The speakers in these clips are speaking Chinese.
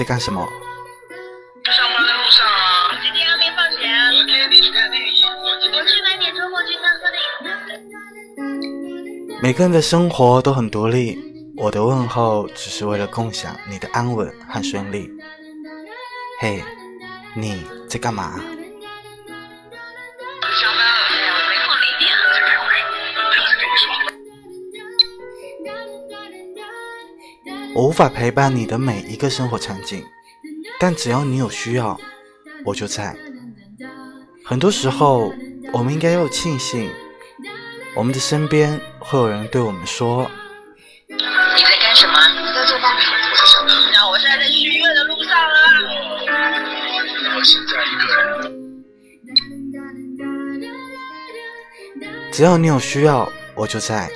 在干什么？上班的路上啊。今天还没放学。我接你去看电影。我去买点周末聚餐喝的饮料。每个人的生活都很独立，我的问候只是为了共享你的安稳和顺利。嘿，你在干嘛？我无法陪伴你的每一个生活场景，但只要你有需要，我就在。很多时候，我们应该要庆幸，我们的身边会有人对我们说你在干什么？你在做饭。我在上班。那我现在在去医院的路上啊。我现在一个人。：“只要你有需要，我就在。”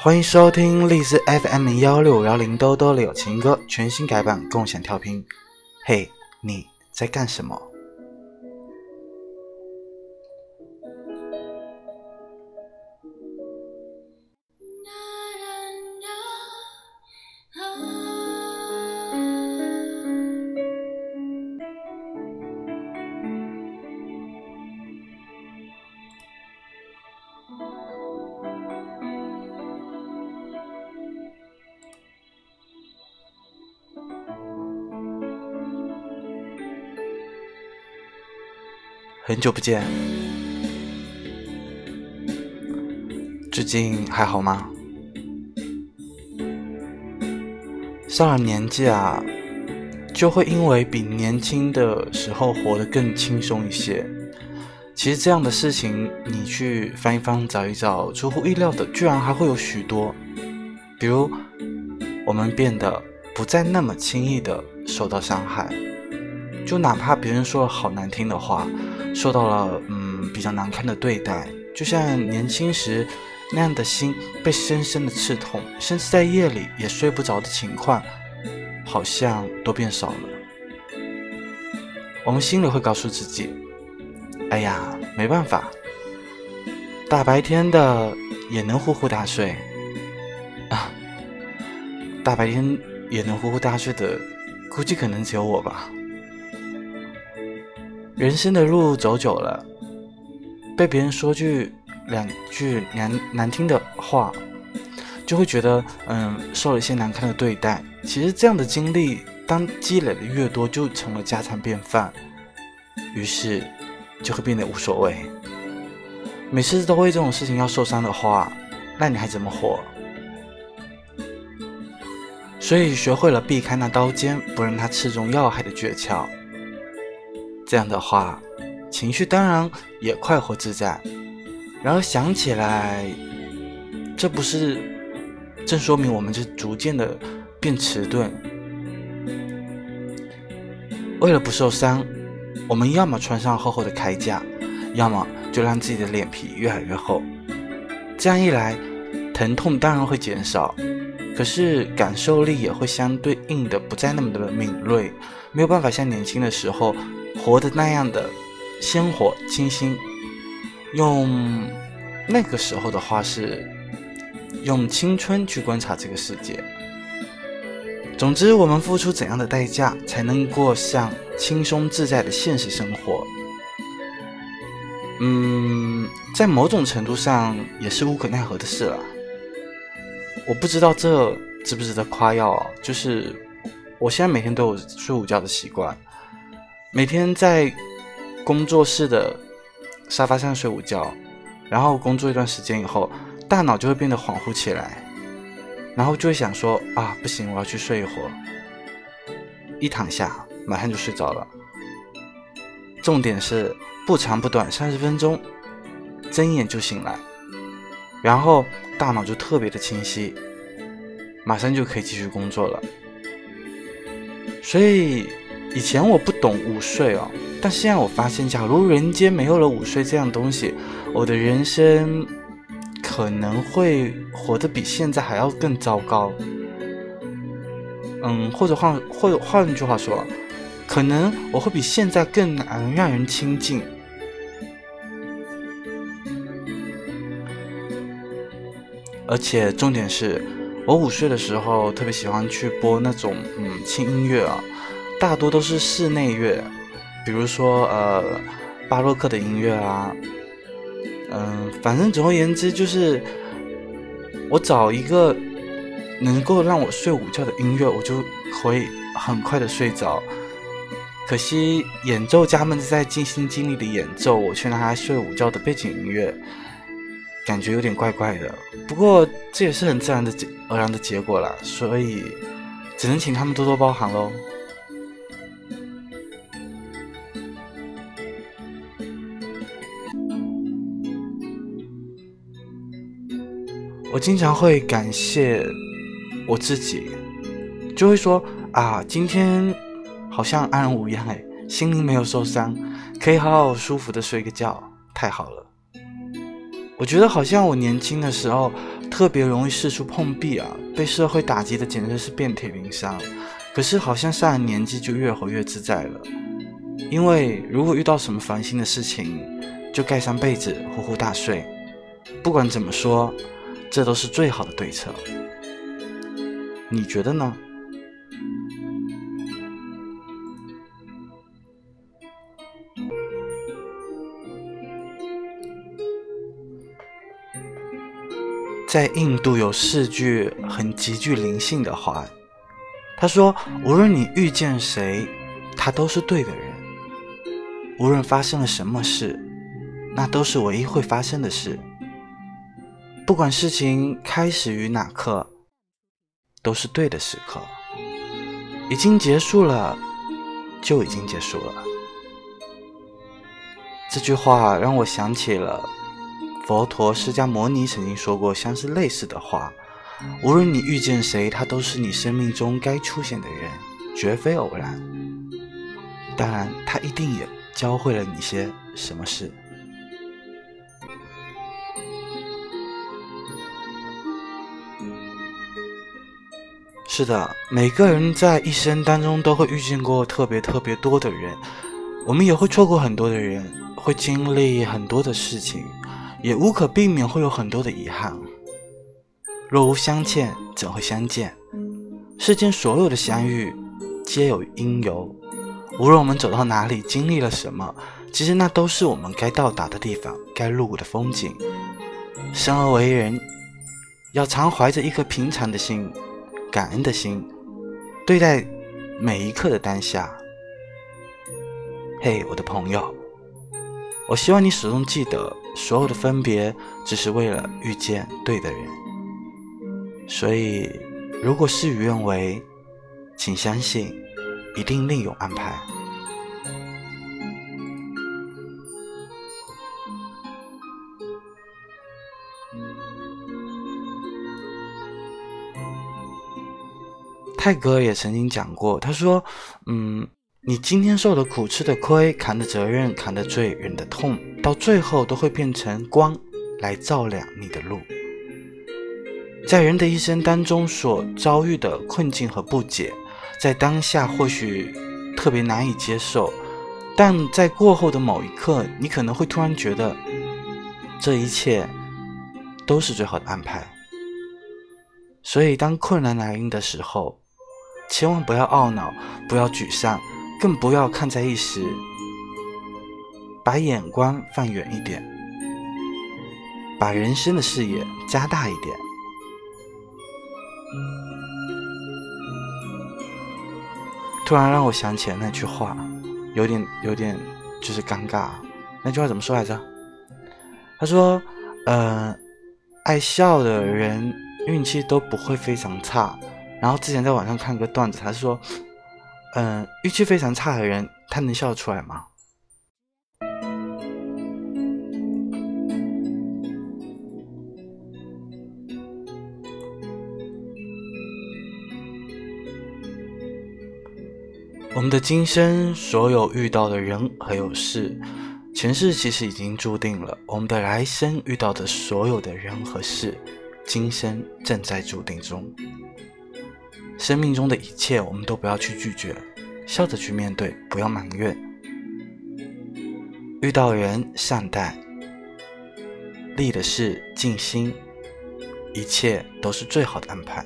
欢迎收听荔枝 FM 幺六幺零兜兜的友情歌全新改版共享调频。嘿，你在干什么？很久不见，最近还好吗？上了年纪啊，就会因为比年轻的时候活得更轻松一些。其实这样的事情，你去翻一翻、找一找，出乎意料的，居然还会有许多。比如，我们变得不再那么轻易的受到伤害，就哪怕别人说了好难听的话，受到了嗯比较难堪的对待，就像年轻时那样的心被深深的刺痛，甚至在夜里也睡不着的情况，好像都变少了。我们心里会告诉自己：“哎呀，没办法，大白天的也能呼呼大睡啊，大白天也能呼呼大睡的，估计可能只有我吧。”人生的路走久了，被别人说句两句难难听的话，就会觉得嗯受了一些难堪的对待。其实这样的经历，当积累的越多，就成了家常便饭，于是就会变得无所谓。每次都为这种事情要受伤的话，那你还怎么活？所以学会了避开那刀尖，不让它刺中要害的诀窍。这样的话，情绪当然也快活自在。然而想起来，这不是正说明我们就逐渐的变迟钝？为了不受伤，我们要么穿上厚厚的铠甲，要么就让自己的脸皮越来越厚。这样一来，疼痛当然会减少，可是感受力也会相对应的不再那么的敏锐，没有办法像年轻的时候。活的那样的鲜活清新，用那个时候的话是用青春去观察这个世界。总之，我们付出怎样的代价才能过上轻松自在的现实生活？嗯，在某种程度上也是无可奈何的事了。我不知道这值不值得夸耀，就是我现在每天都有睡午觉的习惯。每天在工作室的沙发上睡午觉，然后工作一段时间以后，大脑就会变得恍惚起来，然后就会想说啊，不行，我要去睡一会儿。一躺下，马上就睡着了。重点是不长不短，三十分钟，睁眼就醒来，然后大脑就特别的清晰，马上就可以继续工作了。所以。以前我不懂午睡哦但现在我发现假如人间没有了午睡这样东西我的人生可能会活得比现在还要更糟糕。嗯或者换或者换句话说可能我会比现在更难让人亲近。而且重点是我午睡的时候特别喜欢去播那种嗯轻音乐啊大多都是室内乐，比如说呃巴洛克的音乐啊，嗯，反正总而言之就是我找一个能够让我睡午觉的音乐，我就可以很快的睡着。可惜演奏家们在尽心尽力的演奏，我却拿来睡午觉的背景音乐。感觉有点怪怪的，不过这也是很自然的自然而然的结果了，所以只能请他们多多包涵喽。我经常会感谢我自己，就会说啊，今天好像安然无恙哎，心灵没有受伤，可以好好舒服的睡个觉，太好了。我觉得好像我年轻的时候特别容易四处碰壁啊，被社会打击的简直是遍体鳞伤。可是好像上了年纪就越活越自在了，因为如果遇到什么烦心的事情，就盖上被子呼呼大睡。不管怎么说，这都是最好的对策。你觉得呢？在印度有四句很极具灵性的话，他说：“无论你遇见谁，他都是对的人；无论发生了什么事，那都是唯一会发生的事。不管事情开始于哪刻，都是对的时刻。已经结束了，就已经结束了。”这句话让我想起了。佛陀释迦牟尼曾经说过相似类似的话：无论你遇见谁，他都是你生命中该出现的人，绝非偶然。当然，他一定也教会了你些什么事。是的，每个人在一生当中都会遇见过特别特别多的人，我们也会错过很多的人，会经历很多的事情。也无可避免会有很多的遗憾。若无相欠，怎会相见？世间所有的相遇，皆有因由。无论我们走到哪里，经历了什么，其实那都是我们该到达的地方，该路过的风景。生而为人，要常怀着一颗平常的心、感恩的心，对待每一刻的当下。嘿，我的朋友。我希望你始终记得，所有的分别只是为了遇见对的人。所以，如果事与愿违，请相信，一定另有安排。泰戈尔也曾经讲过，他说：“嗯。”你今天受的苦、吃的亏、扛的责任、扛的罪、忍的痛，到最后都会变成光，来照亮你的路。在人的一生当中所遭遇的困境和不解，在当下或许特别难以接受，但在过后的某一刻，你可能会突然觉得，这一切都是最好的安排。所以，当困难来临的时候，千万不要懊恼，不要沮丧。更不要看在一时，把眼光放远一点，把人生的视野加大一点。突然让我想起了那句话，有点有点就是尴尬。那句话怎么说来着？他说：“呃，爱笑的人运气都不会非常差。”然后之前在网上看个段子，他说。嗯，运气非常差的人，他能笑得出来吗？我们的今生所有遇到的人还有事，前世其实已经注定了；我们的来生遇到的所有的人和事，今生正在注定中。生命中的一切，我们都不要去拒绝，笑着去面对，不要埋怨。遇到人善待，立的事尽心，一切都是最好的安排。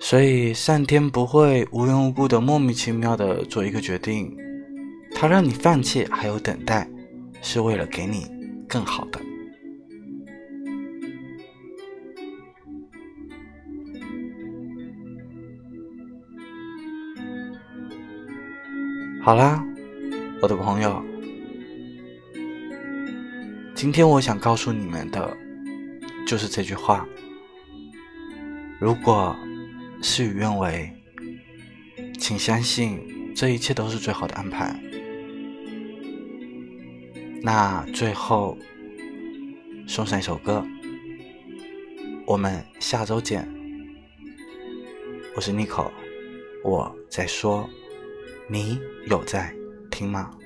所以，上天不会无缘无故的莫名其妙的做一个决定，他让你放弃还有等待，是为了给你更好的。好啦，我的朋友，今天我想告诉你们的，就是这句话：如果事与愿违，请相信这一切都是最好的安排。那最后送上一首歌，我们下周见。我是 Nico，我在说。你有在听吗？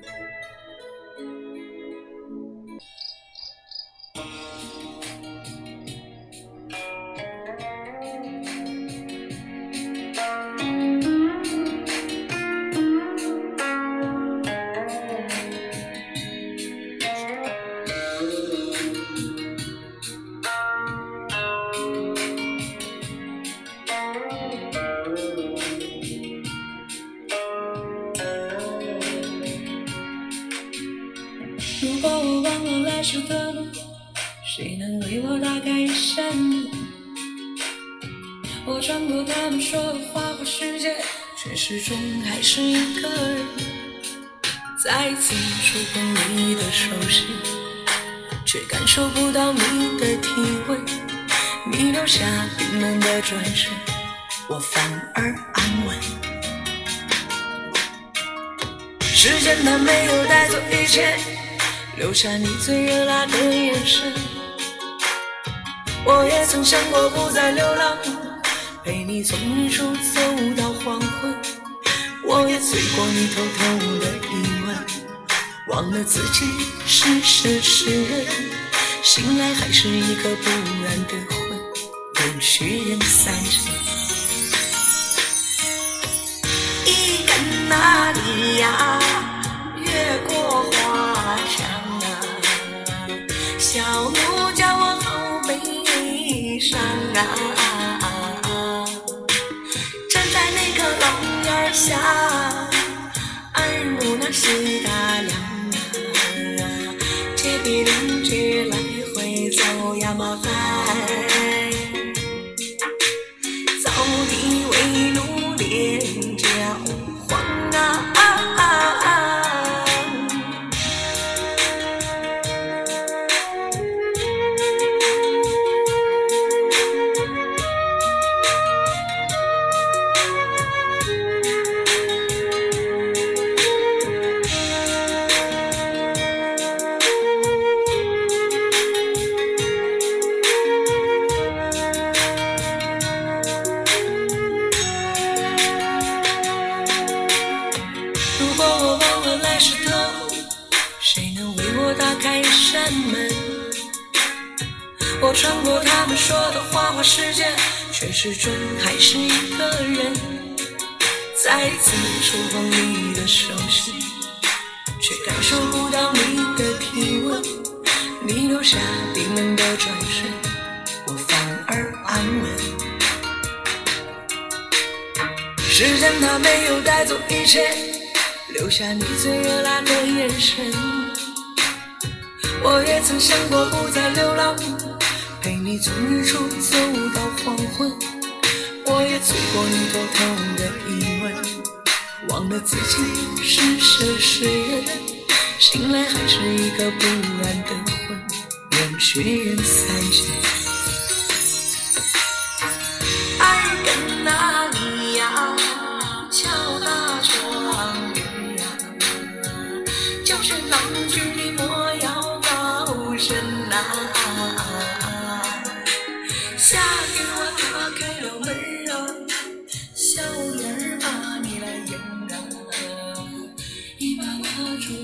忘了来时的路，谁能为我打开一扇门？我穿过他们说的花花世界，却始终还是一个人。再次触碰你的手心，却感受不到你的体温。你留下冰冷的转身，我反而安稳。时间它没有带走一切。留下你最热辣的眼神，我也曾想过不再流浪，陪你从日出走到黄昏。我也醉过你偷偷的疑问，忘了自己是神是人，醒来还是一个不安的魂，任虚人散尽。一根那里呀，越过啊啊啊啊站在那个廊檐下耳目那细打量始终还是一个人。再次触碰你的手心，却感受不到你的体温。你留下冰冷的转身，我反而安稳。时间它没有带走一切。留下你最热辣的眼神，我也曾想过不再流浪，陪你从日出走到黄昏。我也醉过你偷偷的疑问，忘了自己是神是人，醒来还是一个不安的魂，任血缘散尽。爱跟哪里呀？敲打窗棂呀，就是郎君的莫要高声呐、夏天我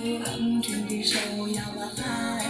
握住郎君的手呀嗨，